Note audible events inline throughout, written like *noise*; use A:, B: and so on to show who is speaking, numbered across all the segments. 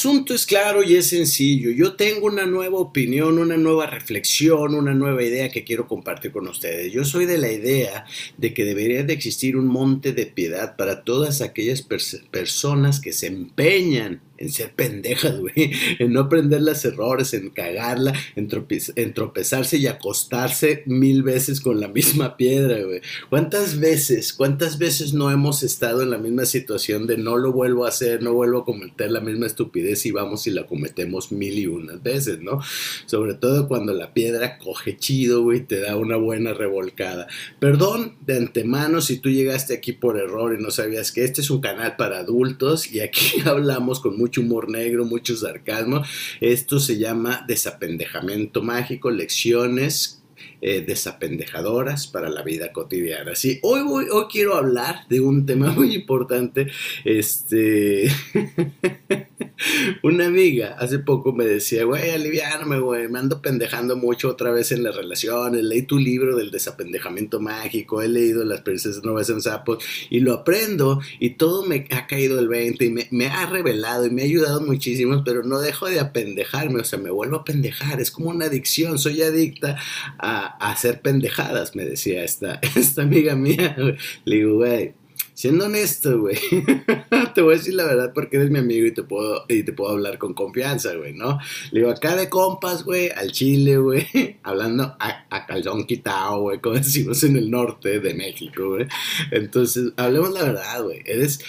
A: asunto es claro y es sencillo. Yo tengo una nueva opinión, una nueva reflexión, una nueva idea que quiero compartir con ustedes. Yo soy de la idea de que debería de existir un monte de piedad para todas aquellas personas que se empeñan en ser pendejas, güey, en no aprender los errores, en cagarla, en, tropezarse y acostarse mil veces con la misma piedra, güey. ¿Cuántas veces, cuántas veces no hemos estado en la misma situación de no lo vuelvo a hacer, no vuelvo a cometer la misma estupidez y vamos y la cometemos mil y unas veces, ¿no? Sobre todo cuando la piedra coge chido, güey, te da una buena revolcada. Perdón de antemano si tú llegaste aquí por error y no sabías que este es un canal para adultos y aquí *laughs* hablamos con mucho mucho humor negro, mucho sarcasmo. Esto se llama desapendejamiento mágico, lecciones eh, desapendejadoras para la vida cotidiana. Sí, hoy, voy, hoy quiero hablar de un tema muy importante. Este. *laughs* *laughs* Una amiga hace poco me decía, güey, aliviáname, güey, me ando pendejando mucho otra vez en las relaciones, leí tu libro del desapendejamiento mágico, he leído Las princesas no en sapos y lo aprendo y todo me ha caído el 20 y me, ha revelado y me ha ayudado muchísimo, pero no dejo de apendejarme, o sea, me vuelvo a pendejar, es como una adicción, soy adicta a, hacer pendejadas, me decía esta, *laughs* esta amiga mía, le digo, güey, siendo honesto, güey, *laughs* te voy a decir la verdad porque eres mi amigo y te puedo, y te puedo hablar con confianza, güey, ¿no? Le digo, acá de compas, güey, al chile, güey, *laughs* hablando a, a calzón quitado, güey, como *laughs* decimos en el norte de México, güey. Entonces, hablemos la verdad, güey, eres,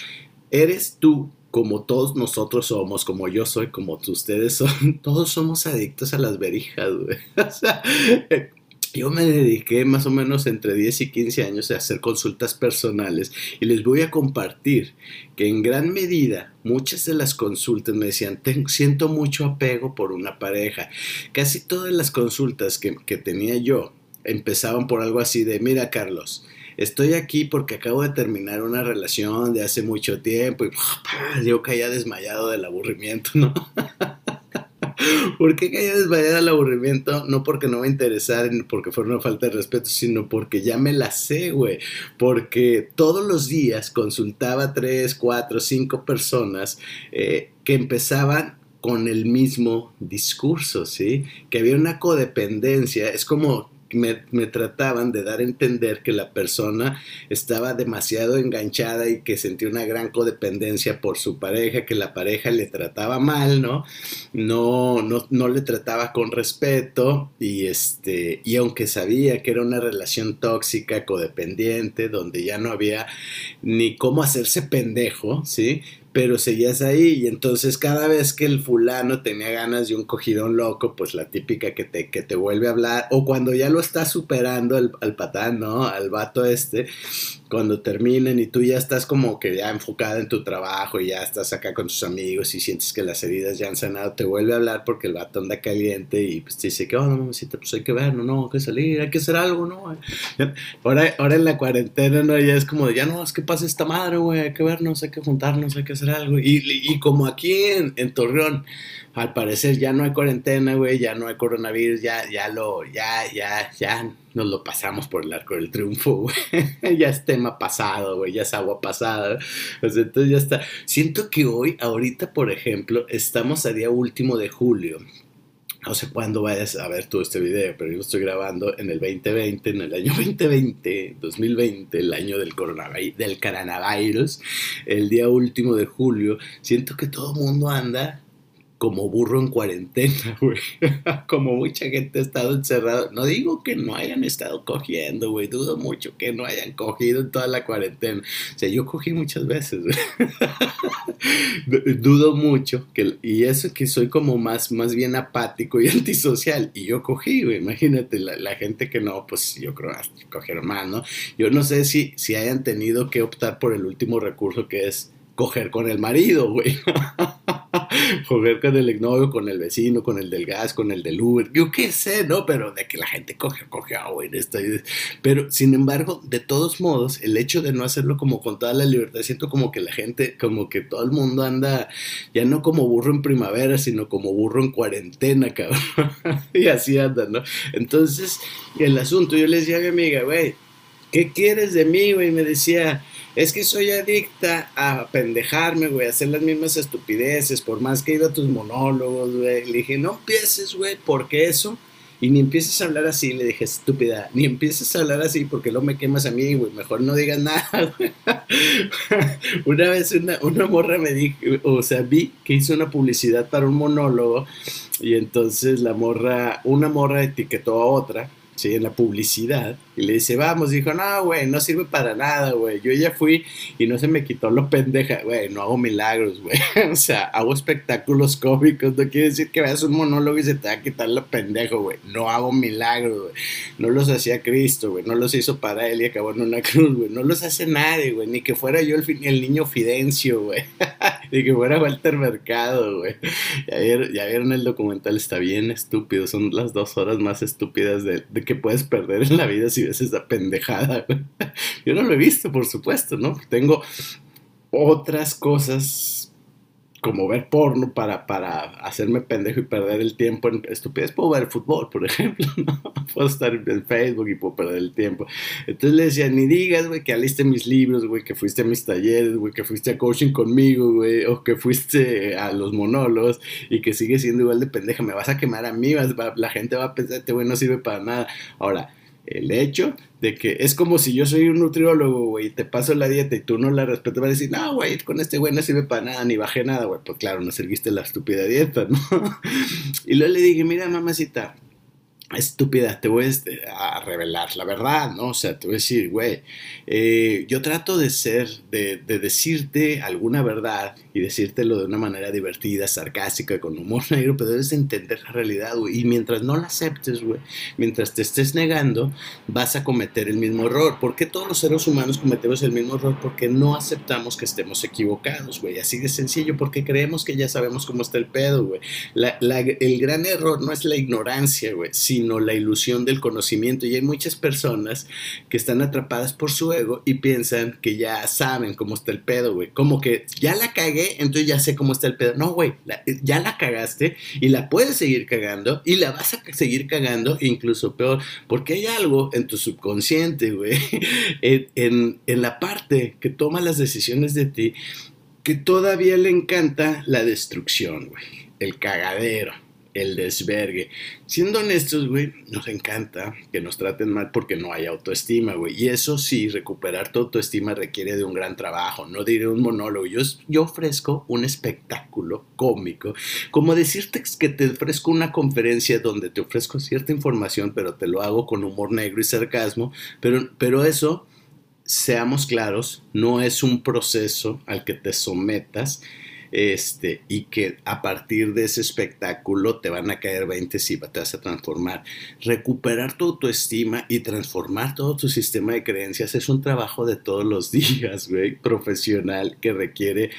A: eres tú como todos nosotros somos, como yo soy, como ustedes son, todos somos adictos a las verijas, güey. O sea, yo me dediqué más o menos entre 10 y 15 años a hacer consultas personales y les voy a compartir que en gran medida muchas de las consultas me decían, siento mucho apego por una pareja. Casi todas las consultas que, que tenía yo empezaban por algo así de, mira Carlos, estoy aquí porque acabo de terminar una relación de hace mucho tiempo y yo caía desmayado del aburrimiento, ¿no? *laughs* *laughs* ¿Por qué caía desmayada el aburrimiento? No porque no me interesara, porque fuera una falta de respeto, sino porque ya me la sé, güey. Porque todos los días consultaba tres, cuatro, cinco personas eh, que empezaban con el mismo discurso, ¿sí? Que había una codependencia. Es como me, trataban de dar a entender que la persona estaba demasiado enganchada y que sentía una gran codependencia por su pareja, que la pareja le trataba mal, ¿no? No, no, no le trataba con respeto y, este, y aunque sabía que era una relación tóxica, codependiente, donde ya no había ni cómo hacerse pendejo, ¿sí? Pero seguías ahí y entonces cada vez que el fulano tenía ganas de un cogidón loco, pues la típica que te, que te vuelve a hablar, o cuando ya lo estás superando al, al patán, ¿no? Al vato este, cuando terminen y tú ya estás como que ya enfocada en tu trabajo y ya estás acá con tus amigos y sientes que las heridas ya han sanado, te vuelve a hablar porque el vato anda caliente y pues te dice, ¿qué onda, mamacita? Pues hay que ver, no, no, hay que salir, hay que hacer algo, ¿no? Ahora, ahora en la cuarentena, ¿no? Ya es como, ya no, es que pasa esta madre, güey, hay que vernos, hay que juntarnos, hay que hacer algo. Y, y como aquí en Torreón, al parecer ya no hay cuarentena, güey, ya no hay coronavirus, ya, ya lo, ya, ya, ya nos lo pasamos por el arco del triunfo, güey. *laughs* ya es tema pasado, güey, ya es agua pasada. entonces ya está. Siento que hoy, ahorita, por ejemplo, estamos a día último de julio. No sé cuándo vayas a ver tú este video, pero yo estoy grabando en el 2020, en el año *laughs* 2020, 2020, el año del coronavirus, del coronavirus, el día último de julio. Siento que todo mundo anda como burro en cuarentena, *laughs* güey. como mucha gente ha estado encerrada. No digo que no hayan estado cogiendo, güey. Dudo mucho que no hayan cogido en toda la cuarentena. O sea, yo cogí muchas veces. *laughs* Dudo mucho. Que, y eso que soy como más, más bien apático y *laughs* antisocial. Y yo cogí, güey. Imagínate, la, gente que no, pues yo creo que cogieron más, ¿no? Yo no sé si, si hayan tenido que optar por el último recurso que es coger con el marido, güey. *laughs* coger con el exnovio, con el vecino, con el del gas, con el del Uber. Yo qué sé, ¿no? Pero de que la gente coge, coge, ah, güey, esto. Pero, sin embargo, de todos modos, el hecho de no hacerlo como con toda la libertad, siento como que la gente, como que todo el mundo anda, ya no como burro en primavera, sino como burro en cuarentena, *laughs* cabrón. y así anda, ¿no? Entonces, el asunto, yo le decía a mi amiga, güey, ¿qué quieres de mí, güey? Me decía, es que soy adicta a pendejarme, güey, a hacer las mismas estupideces, por más que he a tus monólogos, güey. Le dije, no empieces, güey, porque eso y ni empieces a hablar así, le dije, estúpida, ni empieces a hablar así porque luego me quemas a mí, güey, mejor no digas nada, *laughs* güey. una vez una, una morra me dijo, o sea, vi que hizo una publicidad para un monólogo y entonces la morra, una morra etiquetó a otra ¿sí? En la publicidad. Y le dice, vamos, dijo, no, güey, no sirve para nada, güey. Yo ya fui y no se me quitó lo pendeja, güey, no hago milagros, güey. *laughs* o sea, hago espectáculos cómicos. No quiere decir que veas un monólogo y se te va a quitar lo pendejo, güey. No hago milagros, güey. No los hacía Cristo, güey. No los hizo para él y acabó en una *laughs* cruz, güey. No los hace nadie, güey. Ni que fuera yo el, el niño Fidencio, güey. *laughs* Ni que fuera Walter Mercado, güey. Ya ya vieron el documental, está bien estúpido. Son las dos horas más estúpidas de, de que puedes perder en la vida si ves esa pendejada. *laughs* Yo no lo he visto, por supuesto, ¿no? Tengo otras cosas como ver porno para, para hacerme pendejo y perder el tiempo en estupidez. Puedo ver fútbol, por *laughs* ejemplo, ¿no? Puedo estar en Facebook y puedo perder el tiempo. Entonces le decía, ni digas, güey, que aliste mis libros, güey, que fuiste a mis talleres, güey, que fuiste a coaching conmigo, güey, o que fuiste a los monólogos y que sigues siendo igual de pendeja. Me vas a quemar a mí, vas, la gente va a pensar, este güey no sirve para nada. Ahora, el hecho de que es como si yo soy un nutriólogo, güey, y te paso la dieta y tú no la respetas, vas a decir, no, güey, con este güey no sirve para nada, ni bajé nada, güey. Pues claro, no serviste la estúpida dieta, ¿no? *laughs* y luego le dije, mira, mamacita, estúpida, te voy a revelar la verdad, ¿no? O sea, te voy a decir, güey, eh, yo trato de ser, de, de, decirte alguna verdad y decírtelo de una manera divertida, sarcástica, con humor *laughs* negro, pero debes entender la realidad, güey. Y mientras no la aceptes, güey, mientras te estés negando, vas a cometer el mismo error. ¿Por qué todos los seres humanos cometemos el mismo error? Porque no aceptamos que estemos equivocados, güey. Así de sencillo, porque creemos que ya sabemos cómo está el pedo, güey. El gran error no es la ignorancia, güey, sino la ilusión del conocimiento. Y hay muchas personas que están atrapadas por su ego y piensan que ya saben cómo está el pedo, güey. Como que ya la cagué entonces ya sé cómo está el pedo. No, güey, ya la cagaste y la puedes seguir cagando y la vas a seguir cagando, incluso peor, porque hay algo en tu subconsciente, güey, *laughs* en, en la parte que toma las decisiones de ti, que todavía le encanta la destrucción, güey, el cagadero el desvergue. Siendo honestos, güey, nos encanta que nos traten mal porque no hay autoestima, güey. Y eso sí, recuperar tu autoestima requiere de un gran trabajo. No diré un monólogo. Yo, yo ofrezco un espectáculo cómico. Como decirte que te ofrezco una conferencia donde te ofrezco cierta información, pero te lo hago con humor negro y sarcasmo. Pero, pero eso, seamos claros, no es un proceso al que te sometas este, y que a partir de ese espectáculo te van a caer 20 y te vas a transformar. Recuperar tu autoestima y transformar todo tu sistema de creencias es un trabajo de todos los *laughs* días, güey, profesional que requiere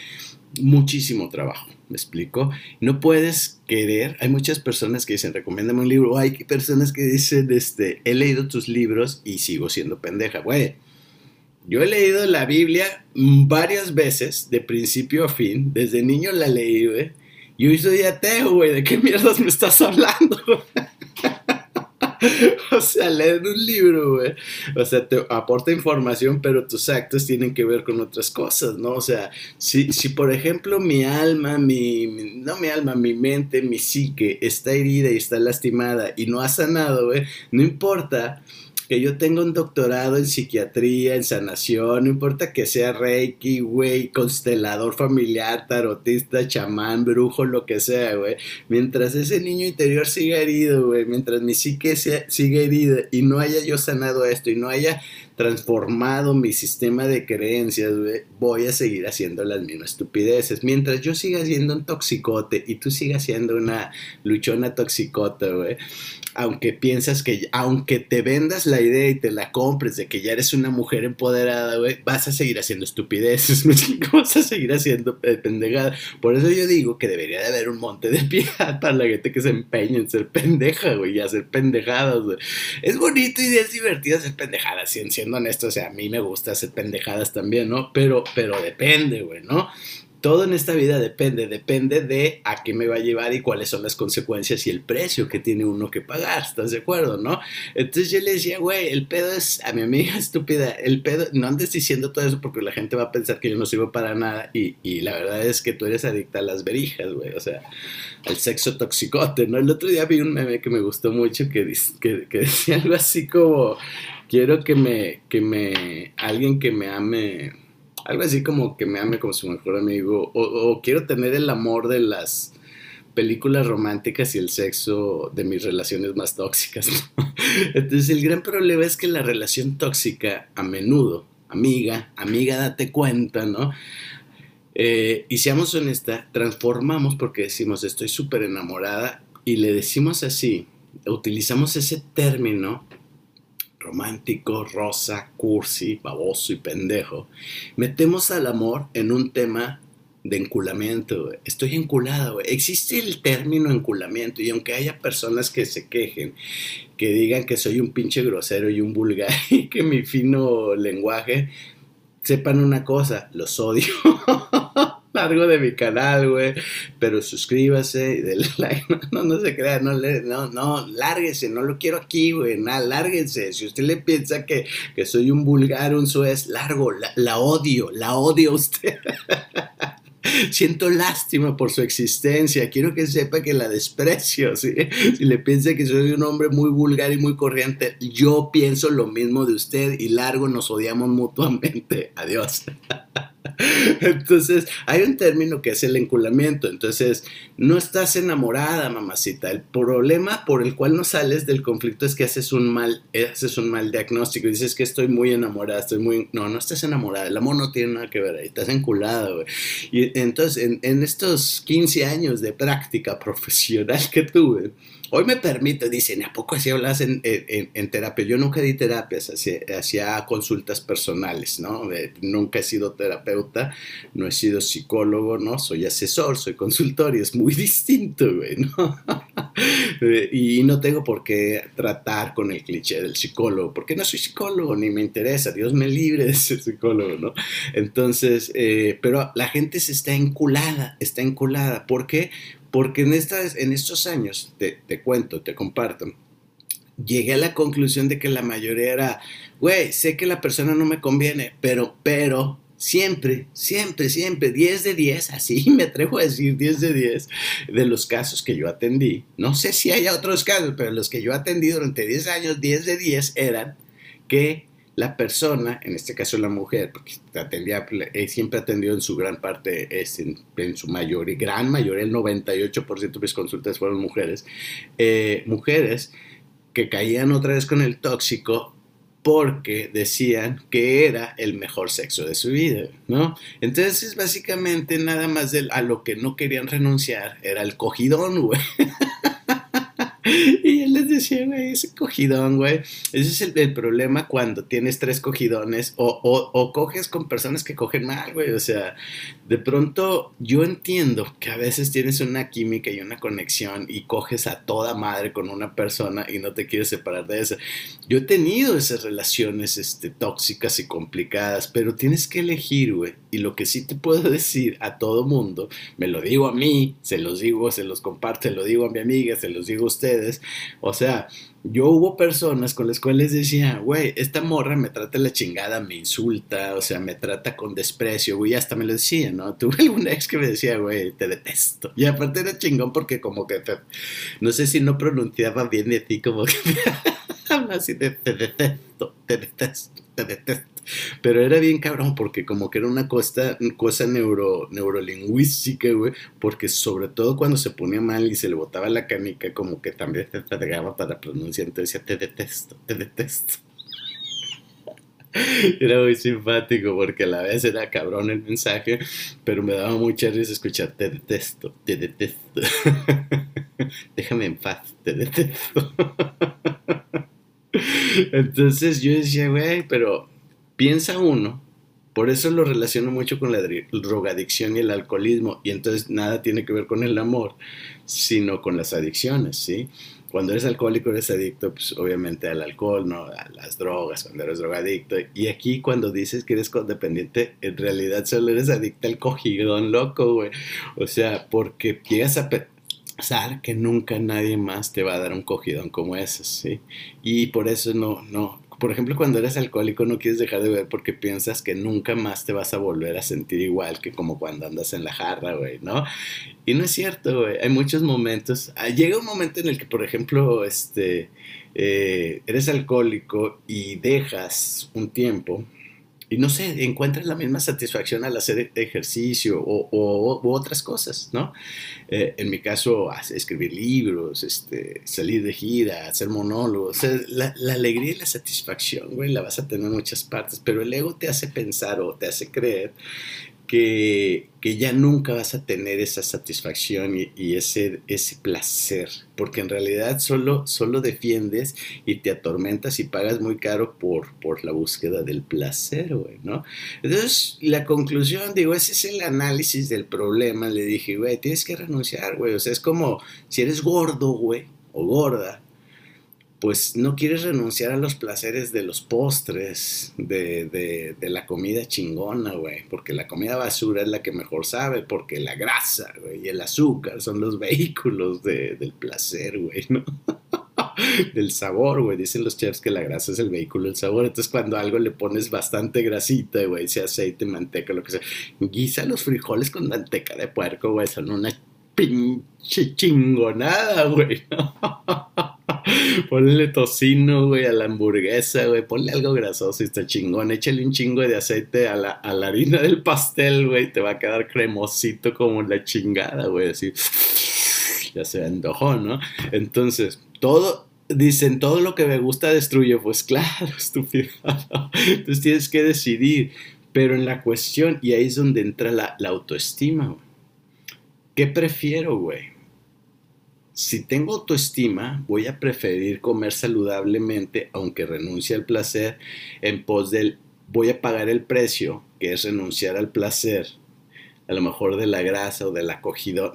A: muchísimo trabajo. ¿Me explico? No puedes querer. Hay muchas personas que dicen, recomiéndame un libro. hay personas que dicen, este, he leído tus libros y sigo siendo pendeja. Güey, yo he leído la Biblia varias veces, de principio a fin. Desde niño la leí, güey. Yo soy ateo, güey. ¿De qué mierdas me estás hablando? *laughs* o sea, leer un libro, güey. O sea, te aporta información, pero tus actos tienen que ver con otras cosas, ¿no? O sea, si, si por ejemplo mi alma, mi, mi, no mi alma, mi mente, mi psique está herida y está lastimada y no ha sanado, güey, no importa que yo tenga un doctorado en psiquiatría, en sanación, no importa que sea reiki, güey, constelador familiar, tarotista, chamán, brujo, lo que sea, güey. Mientras ese niño interior siga herido, güey, mientras mi psique siga herida y no haya yo sanado esto y no haya transformado mi sistema de creencias, voy a seguir haciendo las mismas estupideces. Mientras yo siga siendo un toxicote y tú sigas siendo una luchona toxicota, güey, aunque piensas que, aunque te vendas la idea y te la compres de que ya eres una mujer empoderada, güey, vas a seguir haciendo estupideces, *laughs* vas a seguir haciendo pendejada. Por eso yo digo que debería de haber un monte de piedad *laughs* para la gente que se empeña en ser pendeja, güey, y hacer pendejadas. Es bonito y es divertido hacer pendejadas, siendo honesto, o sea, a mí me gusta hacer pendejadas también, ¿no? Pero, pero depende, güey, ¿no? todo en esta vida depende, depende de a qué me va a llevar y cuáles son las consecuencias y el precio que tiene uno que pagar, ¿estás de acuerdo, no? Entonces yo le decía, güey, el pedo es, a mi amiga *laughs* estúpida, el pedo, no andes diciendo todo eso porque la gente va a pensar que yo no sirvo para nada y, y la verdad es que tú eres adicta a las verijas, güey, o sea, al sexo toxicote, ¿no? El otro día vi un meme que me gustó mucho que, que *laughs* decía algo así como, quiero que me, que me, alguien que me ame algo así como que me ame como su mejor amigo. O, quiero tener el amor de las películas románticas y el sexo de mis relaciones más tóxicas. *laughs* Entonces el gran problema es que la relación tóxica a menudo, amiga, amiga, date cuenta, ¿no? Eh, y seamos honestas, transformamos porque decimos estoy súper enamorada y le decimos así, utilizamos ese término romántico, rosa, cursi, baboso y pendejo, metemos al amor en un tema de enculamiento, Estoy enculada, güey. Existe el término enculamiento y aunque haya personas que se quejen, que digan que soy un pinche grosero y un vulgar *laughs* y que mi fino lenguaje, sepan una cosa, los odio. *laughs* largo de mi canal, güey. Pero suscríbase y denle *laughs* like. No, no, se crea, no, no, no, lárguese, no lo quiero aquí, güey. Nada, lárguense. Si usted le piensa que, que soy un vulgar, un suez, largo, la, la odio, la odio a usted. *laughs* *laughs* Siento lástima por su existencia. Quiero que sepa que la desprecio. Si le piensa que soy un hombre muy vulgar y muy corriente, yo pienso lo mismo de usted y largo nos odiamos mutuamente. *laughs* Adiós. *laughs* Entonces, hay un término que es el enculamiento. Entonces, no estás enamorada, mamacita. El problema por el cual no sales del conflicto es que haces un mal, haces un mal diagnóstico. Dices que estoy muy enamorada, estoy muy... No, no estás enamorada. El amor no tiene nada que ver ahí. Estás enculada, güey. Y entonces, en, en estos 15 años de práctica *laughs* profesional que tuve, Hoy me permite, dicen, ¿a poco así hablas en, en, terapia? Yo nunca di terapias, hacía, consultas personales, ¿no? nunca he sido terapeuta, no he sido psicólogo, ¿no? Soy asesor, soy consultor y es muy *laughs* distinto, güey, ¿no? Y no tengo por qué tratar con el cliché del psicólogo, porque no soy psicólogo, ni me interesa, Dios me libre de ser psicólogo, ¿no? Entonces, eh, pero la gente se está enculada, está enculada, ¿por qué? Porque en, estas, en estos años, te, cuento, te comparto, llegué a la conclusión de que la mayoría era, güey, sé que la persona no me conviene, pero, pero, siempre, siempre, siempre, 10 de 10, así *laughs* me atrevo a decir 10 de 10 de los casos que yo atendí. No sé si haya otros casos, pero los que yo atendí durante 10 años, 10 de 10 eran que la persona, en este caso la mujer, porque atendía, eh, siempre atendió en su gran parte, es en, su mayoría, gran mayoría, el 98% de mis consultas fueron mujeres, eh, mujeres que caían otra vez con el tóxico porque decían que era el mejor sexo de su vida, ¿no? Entonces, básicamente, nada más a lo que no querían renunciar era el cogidón, güey. *laughs* decía, güey, ese cogidón, güey. Ese es el, problema cuando tienes tres cogidones o, o, coges con personas que cogen mal, güey. O sea, de pronto yo entiendo que a veces tienes una química y una conexión y coges a toda madre con una persona y no te quieres separar de esa. Yo he tenido esas relaciones este, tóxicas y complicadas, pero tienes que elegir, güey. Y lo que sí te puedo decir a todo mundo, me lo digo a mí, se los digo, se los comparto, se lo digo a mi amiga, se los digo a ustedes o sea, yo hubo personas con las cuales decía, güey, esta morra me trata la chingada, me insulta, o sea, me trata con desprecio, güey, hasta me lo decía, ¿no? *laughs* Tuve algún ex que me decía, güey, te detesto. Y aparte era chingón porque como que, no sé si no pronunciaba bien de ti, como que *laughs* habla *laughs* así de te detesto, te detesto, te detesto. Pero era bien cabrón porque como que era una cosa, cosa neuro, neurolingüística, güey, porque sobre todo cuando se ponía mal y se le botaba la canica, como que también te pegaba para pronunciar, entonces decía, te detesto, te detesto. *laughs* Era muy simpático porque a la vez era cabrón el mensaje, pero me daba mucha risa escuchar, te detesto, te detesto. *laughs* Déjame en paz, te detesto. *laughs* Entonces yo decía, güey, pero piensa uno, por eso lo relaciono mucho con la drogadicción y el alcoholismo, y entonces nada tiene que ver con el amor, sino con las adicciones, ¿sí? cuando eres alcohólico eres adicto, pues obviamente al alcohol, ¿no? A las drogas, cuando eres drogadicto. Y aquí cuando dices que eres codependiente, en realidad solo eres adicto al cogidón loco, güey. O sea, porque llegas a pensar que nunca nadie más te va a dar un cogidón como ese, ¿sí? Y por eso no, no, por ejemplo, cuando eres alcohólico no quieres dejar de beber porque piensas que nunca más te vas a volver a sentir igual que como cuando andas en la jarra, güey, ¿no? Y no es cierto, güey. Hay muchos momentos. Ah, llega un momento en el que, por ejemplo, este, eh, eres alcohólico y dejas un tiempo y no sé, encuentras la misma satisfacción al hacer ejercicio o, u otras cosas, ¿no? Eh, en mi caso, escribir libros, este, salir de gira, hacer monólogos. la, la, alegría y la satisfacción, güey, la vas a tener en muchas partes, pero el ego te hace pensar o te hace creer que, ya nunca vas a tener esa satisfacción y, ese, ese placer, porque en realidad solo, solo defiendes y te atormentas y pagas muy caro por, por la búsqueda del placer, güey, ¿no? Entonces, la conclusión, digo, ese es el análisis del problema, le dije, güey, tienes que renunciar, güey, o sea, es como si eres gordo, güey, o gorda, pues no quieres renunciar a los placeres de los postres, de, la comida chingona, güey, porque la comida basura es la que mejor sabe, porque la grasa, güey, y el azúcar son los *laughs* vehículos del placer, güey, ¿no? *laughs* del sabor, güey. Dicen los chefs que la grasa es el vehículo del sabor. Entonces, cuando algo le pones bastante grasita, güey, sea aceite, manteca, lo que sea, guisa los frijoles con manteca de puerco, güey, son una pinche chingonada, güey. *laughs* *laughs* Ponle tocino, güey, a la hamburguesa, güey. Ponle algo grasoso y está chingón. Échale un chingo de aceite a la, a la harina del pastel, güey. Te va a quedar cremosito como la chingada, güey. Así, *sniffs* ya se antojó, ¿no? Entonces, todo, dicen, todo lo que me gusta destruye. Pues claro, *laughs* estúpido. Entonces tienes que decidir. Pero en la cuestión, y ahí es donde entra la, la autoestima, güey. ¿Qué prefiero, güey? Si tengo autoestima, voy a preferir comer saludablemente, aunque renuncie al placer, en pos del voy a pagar el precio, que es renunciar al placer, a lo mejor de la grasa o de la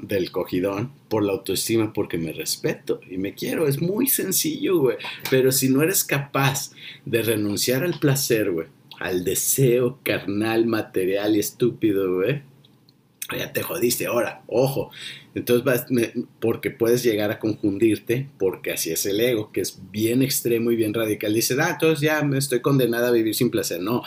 A: del cogidón, por la autoestima, porque me respeto y me quiero. Es muy sencillo, güey. Pero si no eres capaz de renunciar al placer, güey, al deseo carnal, material y estúpido, güey, ya te jodiste. Ahora, ojo, entonces vas, porque puedes llegar a confundirte, porque así es el ego, que es bien extremo y bien radical. Dice, ah, entonces ya me estoy condenada a vivir sin placer. No,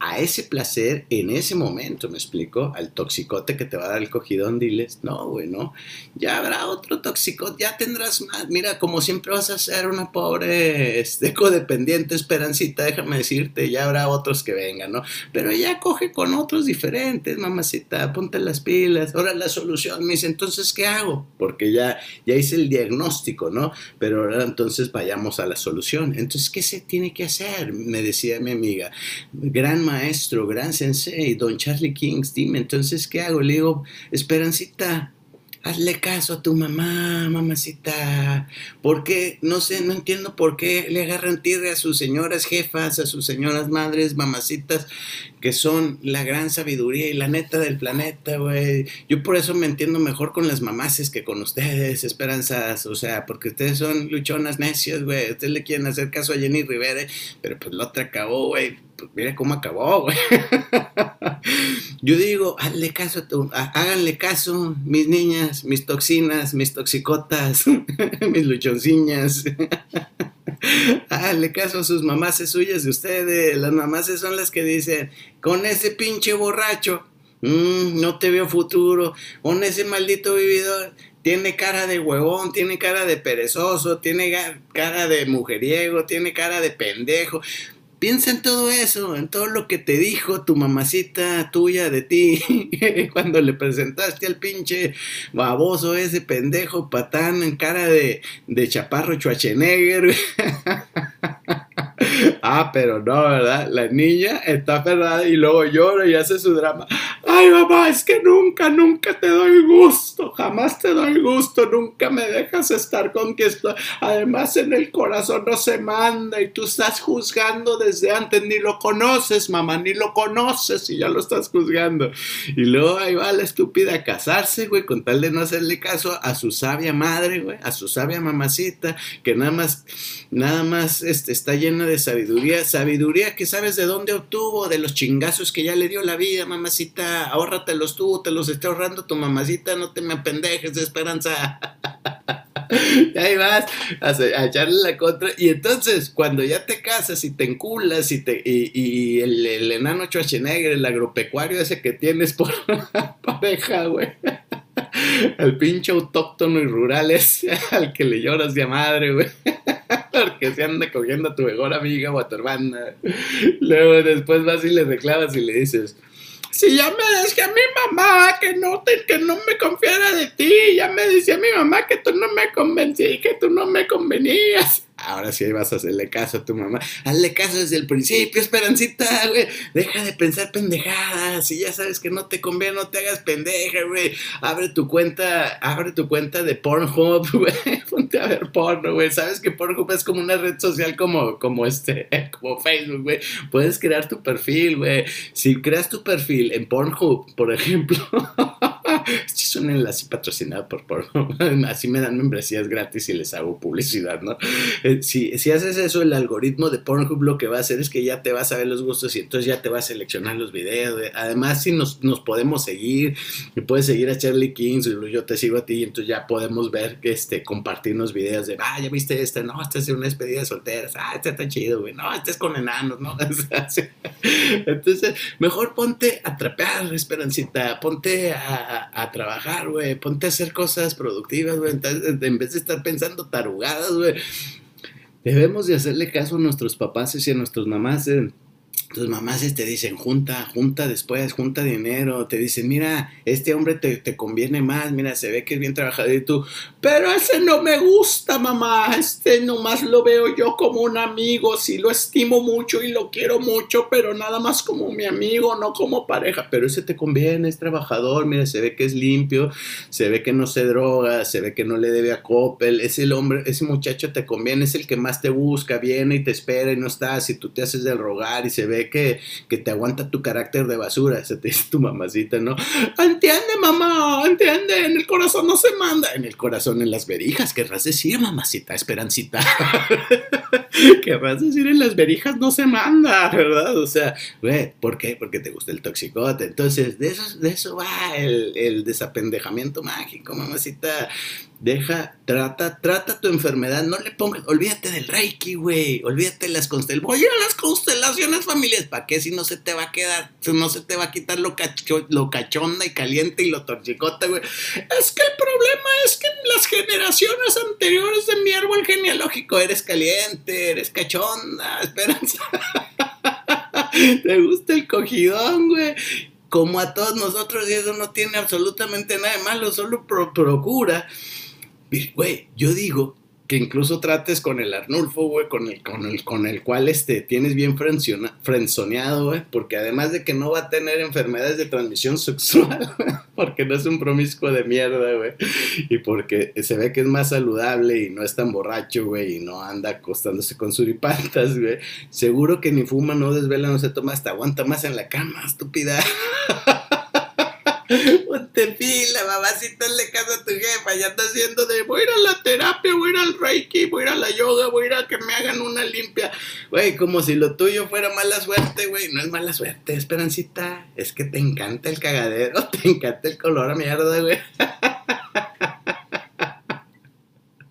A: a ese placer en ese momento, me explico, al toxicote que te va a dar el cogidón, diles, no, güey, no, ya habrá otro toxicote, ya tendrás más, mira, como siempre vas a ser una pobre este, *laughs* codependiente, esperancita, déjame decirte, ya habrá otros que vengan, ¿no? Pero ya coge con otros diferentes, mamacita, ponte las pilas, ahora la solución, me dice, entonces, ¿qué hago? Porque ya, ya hice el diagnóstico, ¿no? Pero ahora entonces vayamos a la solución, entonces, ¿qué se tiene que hacer? Me decía mi amiga, gran maestro, gran sensei, don Charlie King, dime, entonces, ¿qué hago? Le digo, Esperancita, hazle caso a tu mamá, mamacita. porque No sé, no entiendo por qué le agarran tierra a sus señoras jefas, a sus señoras madres, mamacitas, que son la gran sabiduría y la neta del planeta, güey. Yo por eso me entiendo mejor con las mamaces que con ustedes, esperanzas, o sea, porque ustedes son luchonas necios, güey. Ustedes le quieren hacer caso a Jenny Rivera, pero pues la otra acabó, güey. Pues mira cómo acabó, güey. *laughs* Yo digo, hazle caso, háganle caso, mis niñas, mis toxinas, mis toxicotas, *laughs* mis luchonciñas. *laughs* háganle caso a sus mamás suyas de ustedes. Las mamás son las que dicen, con ese pinche borracho, mm, no te veo futuro. Con ese maldito vividor, tiene cara de huevón, tiene cara de perezoso, tiene cara de mujeriego, tiene cara de pendejo. Piensa en todo eso, en todo lo que te dijo tu mamacita tuya de ti *laughs* cuando le presentaste al pinche baboso ese pendejo patán en cara de, de chaparro Schwarzenegger. *laughs* *laughs* Ah, pero no, ¿verdad? La niña está aferrada y luego llora y hace su drama. Ay, mamá, es que nunca, nunca te doy gusto, jamás te doy gusto, nunca me dejas estar con que esto. Además, en el corazón no se manda y tú estás juzgando desde antes, ni lo conoces, mamá, ni lo conoces y ya lo estás juzgando. Y luego ahí va la estúpida a casarse, güey, con tal de no hacerle caso a su sabia madre, güey, a su sabia mamacita, que nada más, nada más este, está llena de sabiduría, sabiduría que sabes de dónde obtuvo, de los chingazos que ya le dio la vida, mamacita, ahórratelos tú, te los está ahorrando tu mamacita, no te me apendejes de esperanza. *laughs* y ahí vas a, echarle la contra. Y entonces, cuando ya te casas y te enculas y, te, el, el, enano Schwarzenegger, el agropecuario ese que tienes por *laughs* pareja, güey. *laughs* El pinche autóctono y rural ese al que le lloras de madre, güey. Porque se anda cogiendo a tu mejor amiga o a tu hermana. Luego después vas y le reclamas y le dices, si ya me decía mi mamá que no, te, que no me confiara de ti, ya me decía mi mamá que tú no me convencí, que tú no me convenías. Ahora sí vas a hacerle caso a tu mamá. Hazle caso desde el principio, Esperancita, güey. Deja de pensar pendejadas. Si ya sabes que no te conviene, no te hagas pendeja, güey. Abre tu cuenta, abre tu cuenta de Pornhub, *laughs* güey. Ponte a ver porno, güey. Sabes que Pornhub es como una red social como, como este, *laughs* como Facebook, güey. Puedes crear tu perfil, güey. Si creas tu perfil en Pornhub, por ejemplo. *laughs* *laughs* Es un enlace patrocinado por Pornhub. *laughs* Así me dan membresías gratis y les hago publicidad, ¿no? Eh, si, si haces eso, el algoritmo de Pornhub lo que va a hacer es que ya te va a saber los gustos y entonces ya te va a seleccionar los videos. Además, si nos, nos podemos seguir, y puedes seguir a Charlie King, yo te sigo a ti, y entonces ya podemos ver, que este, compartirnos videos de, ah, ya viste este, no, este es una despedida de solteras, ah, este está chido, güey, no, este es con enanos, ¿no? *laughs* entonces, mejor ponte a trapear, Esperancita, ponte a trabajar, güey, ponte a hacer cosas productivas, güey, en vez de estar pensando tarugadas, güey. Debemos de hacerle caso a nuestros papás y a nuestras mamás. Eh. Tus mamás te dicen, junta, junta después, junta dinero, te dicen, mira, este hombre te, conviene más, mira, se ve que es bien trabajador y tú, pero ese no me gusta, mamá, este nomás lo veo yo como un amigo, sí lo estimo mucho y lo quiero mucho, pero nada más como mi amigo, no como pareja, pero ese te conviene, es trabajador, mira, se ve que es limpio, se ve que no se droga, se ve que no le debe a Coppel, es el hombre, ese muchacho te conviene, es el que más te busca, viene y te espera y no estás, y tú te haces del rogar y se ve que, te aguanta tu carácter de basura, se te dice tu mamacita, ¿no? Entiende, mamá, entiende, en el corazón no se manda, en el corazón, en las verijas, querrás decir, mamacita, esperancita. *laughs* querrás decir, en las verijas no se manda, ¿verdad? O sea, güey, ¿por qué? Porque te gusta el toxicote. Entonces, de eso, de eso va el, el desapendejamiento mágico, mamacita Deja, trata, trata tu enfermedad, no le pongas, olvídate del Reiki, güey, olvídate de las constelaciones, voy a las constelaciones familiares, ¿para qué si no se te va a quedar, no se te va a quitar lo, lo cachonda y caliente y lo torchicota, güey? Es que el problema es que en las generaciones anteriores de mi árbol genealógico eres caliente, eres cachonda, *laughs* esperanza. Te gusta el cogidón, güey como a todos nosotros y eso no tiene absolutamente nada de malo, solo procura Güey, yo digo que incluso trates con el Arnulfo, güey, con el, con el, con el cual este, tienes bien frenzoneado, güey, porque además de que no va a tener enfermedades de transmisión sexual, *laughs* porque no es un promiscuo de mierda, güey, y porque se ve que es más saludable y no es tan borracho, güey, y no anda acostándose con suripantas, güey, seguro que ni fuma, no desvela, no se toma, hasta aguanta más en la cama, estúpida. *laughs* *laughs* Ponte pila, mamacita, le caso a tu jefa. Ya está haciendo de voy a ir a la terapia, voy a ir al reiki, voy a ir a la yoga, voy a ir a que me hagan una limpia. Güey, como si lo tuyo fuera mala suerte, güey. No es mala suerte, Esperancita. Es que te encanta el cagadero, *laughs* te encanta el color a mierda, güey. *laughs*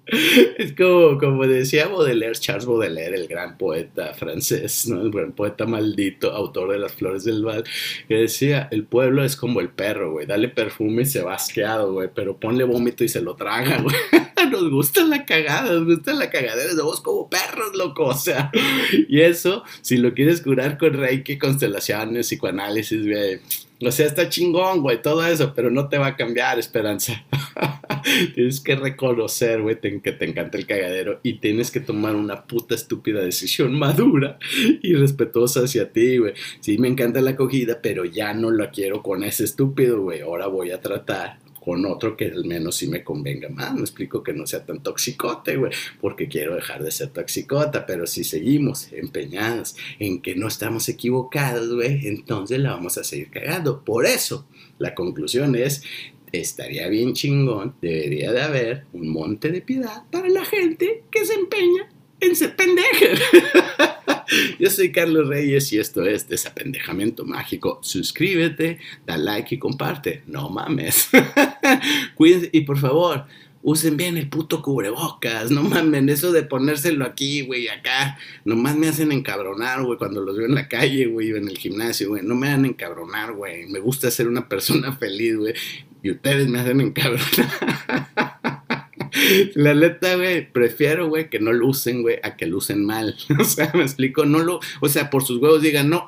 A: *laughs* Es como, como decía Baudelaire, Charles Baudelaire, el gran poeta francés, ¿no? el gran poeta maldito, autor de Las Flores del Val, que decía, el pueblo es como el perro, güey, dale perfume y se va asqueado, güey, pero ponle vómito y se lo traga, *laughs* güey. Nos gusta la cagada, nos gusta la cagadera, somos como perros, loco, o sea, y eso, si lo quieres curar con reiki, constelaciones, psicoanálisis, güey, o sea, está chingón, güey, todo eso, pero no te va a cambiar, Esperanza. *laughs* tienes que reconocer, güey, que te encanta el cagadero y tienes que tomar una puta estúpida decisión *laughs* madura y respetuosa hacia ti, güey. Sí, me encanta la acogida, pero ya no la quiero con ese estúpido, güey. Ahora voy a tratar con otro que al menos sí me convenga más. Me explico que no sea tan toxicote, güey, porque quiero dejar de ser toxicota, pero si seguimos empeñados en que no estamos equivocados, güey, entonces la vamos a seguir cagando. Por eso, la conclusión es, estaría bien chingón, debería de haber un monte de piedad para la gente que se empeña pendeja. *laughs* Yo soy Carlos Reyes y esto es Desapendejamiento Mágico. Suscríbete, da like y comparte. No mames. *laughs* Cuídense y por favor, usen bien el puto cubrebocas. No mames, eso de ponérselo aquí, güey, acá. Nomás me hacen encabronar, güey, cuando los veo en la calle, güey, o en el gimnasio, güey. No me hagan encabronar, güey. Me gusta ser una persona feliz, güey. Y ustedes me hacen encabronar. *laughs* La neta, güey, prefiero, güey, que no lo usen, güey, a que lo usen mal. *laughs* O sea, me explico, no lo, o sea, por sus huevos digan, no,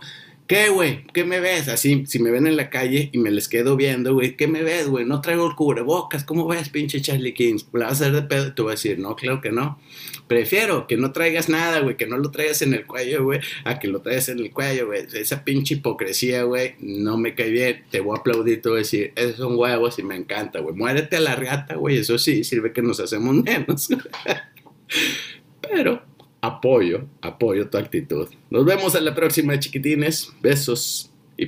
A: ¿qué, güey? ¿Qué me ves? Así, si me ven en la calle y me les quedo viendo, güey, ¿qué me ves, güey? No traigo el cubrebocas, ¿cómo ves, pinche Charlie Kings? ¿La vas a hacer de pedo? Te voy a decir, no, claro que no. Prefiero que no traigas nada, güey, que no lo traigas en el cuello, güey, a que lo traigas en el cuello, güey. Esa pinche hipocresía, güey, no me cae bien. Te voy a aplaudir, te voy a decir, esos son huevos y me encanta, güey. Muérete a la rata, güey, eso sí, sirve que nos hacemos menos. *laughs* Pero apoyo, apoyo tu actitud. Nos vemos en la próxima, chiquitines. Besos y